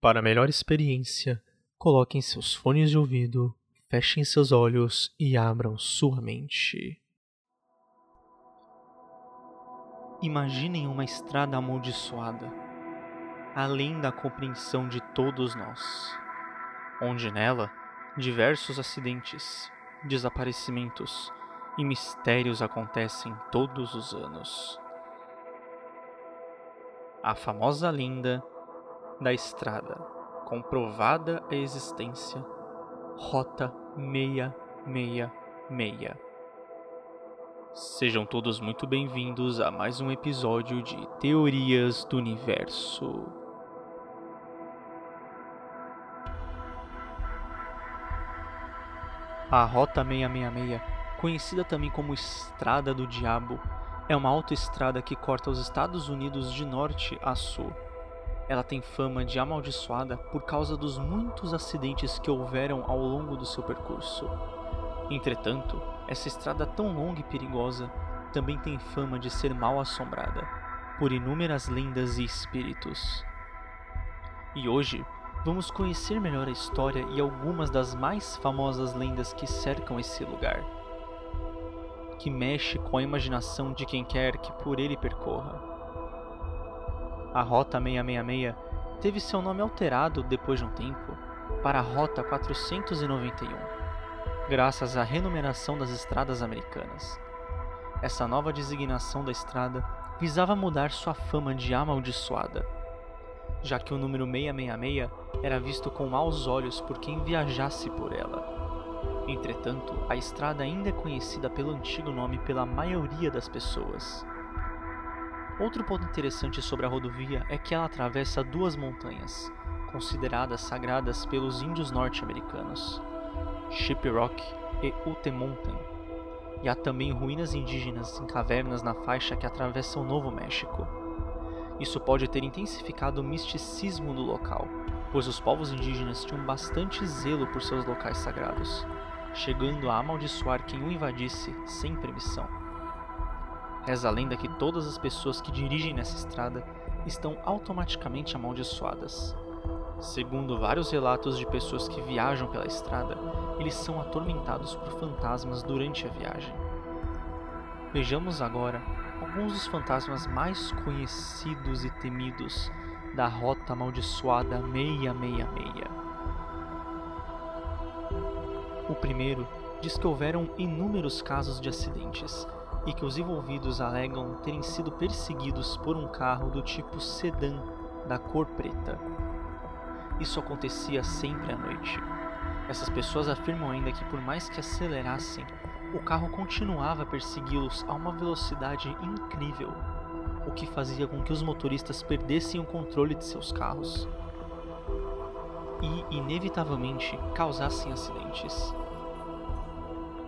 Para melhor experiência, coloquem seus fones de ouvido, fechem seus olhos e abram sua mente. Imaginem uma estrada amaldiçoada, além da compreensão de todos nós, onde nela diversos acidentes, desaparecimentos e mistérios acontecem todos os anos. A famosa lenda da estrada, comprovada a existência, Rota 666. Sejam todos muito bem-vindos a mais um episódio de Teorias do Universo. A Rota 666, conhecida também como Estrada do Diabo, é uma autoestrada que corta os Estados Unidos de norte a sul. Ela tem fama de amaldiçoada por causa dos muitos acidentes que houveram ao longo do seu percurso. Entretanto, essa estrada tão longa e perigosa também tem fama de ser mal assombrada por inúmeras lendas e espíritos. E hoje vamos conhecer melhor a história e algumas das mais famosas lendas que cercam esse lugar, que mexe com a imaginação de quem quer que por ele percorra. A Rota 666 teve seu nome alterado depois de um tempo para a Rota 491, graças à renumeração das estradas americanas. Essa nova designação da estrada visava mudar sua fama de amaldiçoada, já que o número 666 era visto com maus olhos por quem viajasse por ela. Entretanto, a estrada ainda é conhecida pelo antigo nome pela maioria das pessoas, Outro ponto interessante sobre a rodovia é que ela atravessa duas montanhas, consideradas sagradas pelos índios norte-americanos, Rock e Ute Mountain, e há também ruínas indígenas em cavernas na faixa que atravessa o Novo México. Isso pode ter intensificado o misticismo do local, pois os povos indígenas tinham bastante zelo por seus locais sagrados, chegando a amaldiçoar quem o invadisse sem permissão. Reza a lenda que todas as pessoas que dirigem nessa estrada estão automaticamente amaldiçoadas. Segundo vários relatos de pessoas que viajam pela estrada, eles são atormentados por fantasmas durante a viagem. Vejamos agora alguns dos fantasmas mais conhecidos e temidos da Rota Amaldiçoada 666. O primeiro diz que houveram inúmeros casos de acidentes e que os envolvidos alegam terem sido perseguidos por um carro do tipo sedã da cor preta. Isso acontecia sempre à noite. Essas pessoas afirmam ainda que, por mais que acelerassem, o carro continuava a persegui-los a uma velocidade incrível, o que fazia com que os motoristas perdessem o controle de seus carros e, inevitavelmente, causassem acidentes.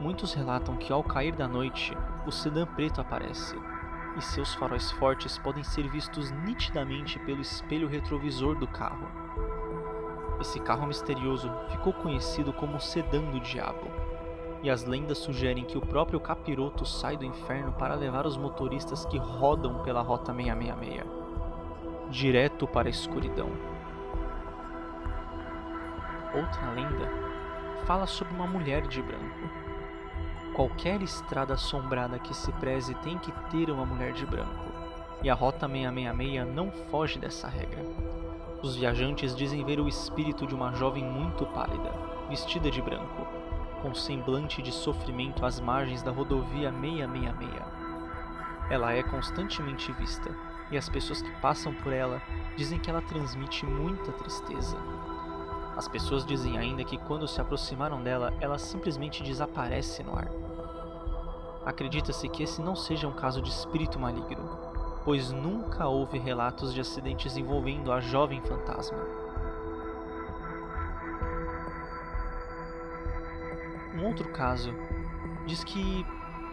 Muitos relatam que ao cair da noite, o sedã preto aparece, e seus faróis fortes podem ser vistos nitidamente pelo espelho retrovisor do carro. Esse carro misterioso ficou conhecido como o sedã do diabo, e as lendas sugerem que o próprio capiroto sai do inferno para levar os motoristas que rodam pela Rota 666, direto para a escuridão. Outra lenda fala sobre uma mulher de branco Qualquer estrada assombrada que se preze tem que ter uma mulher de branco, e a Rota 666 não foge dessa regra. Os viajantes dizem ver o espírito de uma jovem muito pálida, vestida de branco, com semblante de sofrimento às margens da rodovia 666. Ela é constantemente vista, e as pessoas que passam por ela dizem que ela transmite muita tristeza. As pessoas dizem ainda que quando se aproximaram dela, ela simplesmente desaparece no ar. Acredita-se que esse não seja um caso de espírito maligno, pois nunca houve relatos de acidentes envolvendo a jovem fantasma. Um outro caso diz que,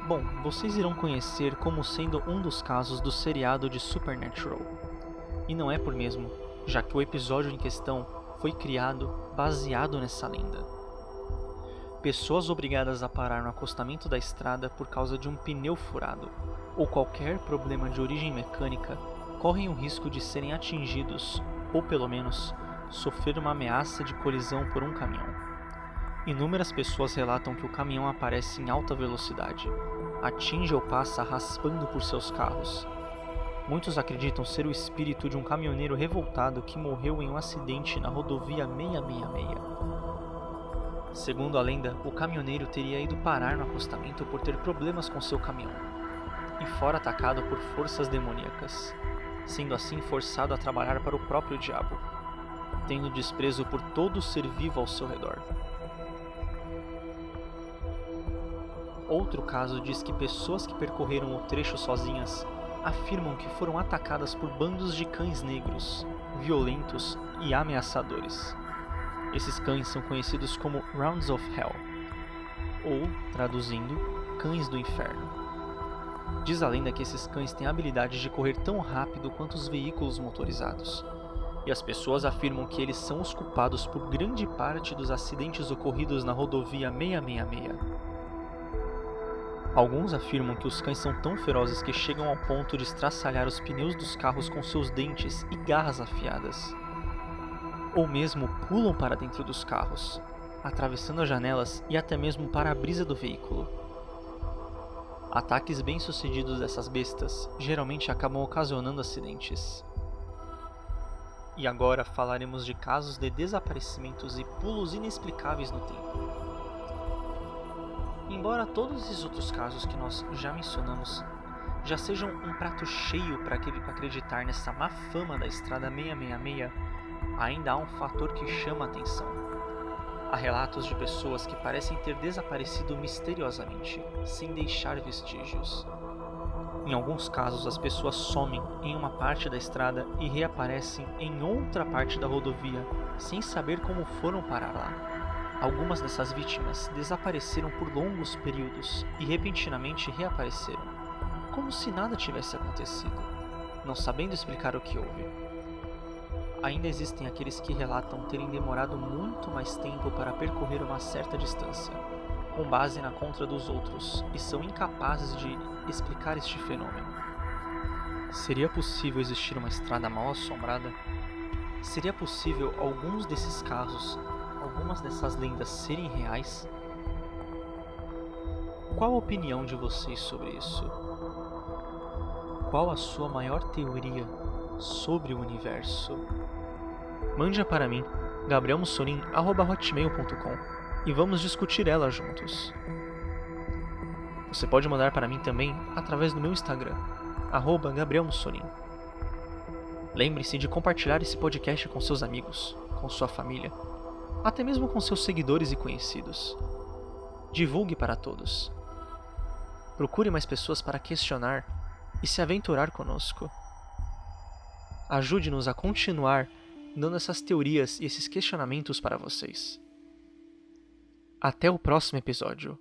bom, vocês irão conhecer como sendo um dos casos do seriado de Supernatural. E não é por mesmo, já que o episódio em questão foi criado baseado nessa lenda. Pessoas obrigadas a parar no acostamento da estrada por causa de um pneu furado ou qualquer problema de origem mecânica correm o risco de serem atingidos ou, pelo menos, sofrer uma ameaça de colisão por um caminhão. Inúmeras pessoas relatam que o caminhão aparece em alta velocidade, atinge ou passa raspando por seus carros. Muitos acreditam ser o espírito de um caminhoneiro revoltado que morreu em um acidente na rodovia 666. Segundo a lenda, o caminhoneiro teria ido parar no acostamento por ter problemas com seu caminhão e fora atacado por forças demoníacas, sendo assim forçado a trabalhar para o próprio diabo, tendo desprezo por todo ser vivo ao seu redor. Outro caso diz que pessoas que percorreram o trecho sozinhas afirmam que foram atacadas por bandos de cães negros, violentos e ameaçadores. Esses cães são conhecidos como Rounds of Hell, ou, traduzindo, cães do inferno. Diz a lenda que esses cães têm a habilidade de correr tão rápido quanto os veículos motorizados. E as pessoas afirmam que eles são os culpados por grande parte dos acidentes ocorridos na rodovia 666. Alguns afirmam que os cães são tão ferozes que chegam ao ponto de estraçalhar os pneus dos carros com seus dentes e garras afiadas. Ou mesmo pulam para dentro dos carros, atravessando as janelas e até mesmo para a brisa do veículo. Ataques bem-sucedidos dessas bestas geralmente acabam ocasionando acidentes. E agora falaremos de casos de desaparecimentos e pulos inexplicáveis no tempo. Embora todos esses outros casos que nós já mencionamos já sejam um prato cheio para acreditar nessa má fama da Estrada 666, ainda há um fator que chama a atenção Há relatos de pessoas que parecem ter desaparecido misteriosamente, sem deixar vestígios. Em alguns casos, as pessoas somem em uma parte da estrada e reaparecem em outra parte da rodovia, sem saber como foram parar lá. Algumas dessas vítimas desapareceram por longos períodos e repentinamente reapareceram, como se nada tivesse acontecido, não sabendo explicar o que houve. Ainda existem aqueles que relatam terem demorado muito mais tempo para percorrer uma certa distância, com base na contra dos outros, e são incapazes de explicar este fenômeno. Seria possível existir uma estrada mal assombrada? Seria possível alguns desses casos, algumas dessas lendas serem reais? Qual a opinião de vocês sobre isso? Qual a sua maior teoria sobre o universo? Mande-a para mim, gabrielmussolim.hotmail.com e vamos discutir ela juntos. Você pode mandar para mim também através do meu Instagram, arroba gabrielmussolim. Lembre-se de compartilhar esse podcast com seus amigos, com sua família, até mesmo com seus seguidores e conhecidos. Divulgue para todos. Procure mais pessoas para questionar e se aventurar conosco. Ajude-nos a continuar dando essas teorias e esses questionamentos para vocês. Até o próximo episódio.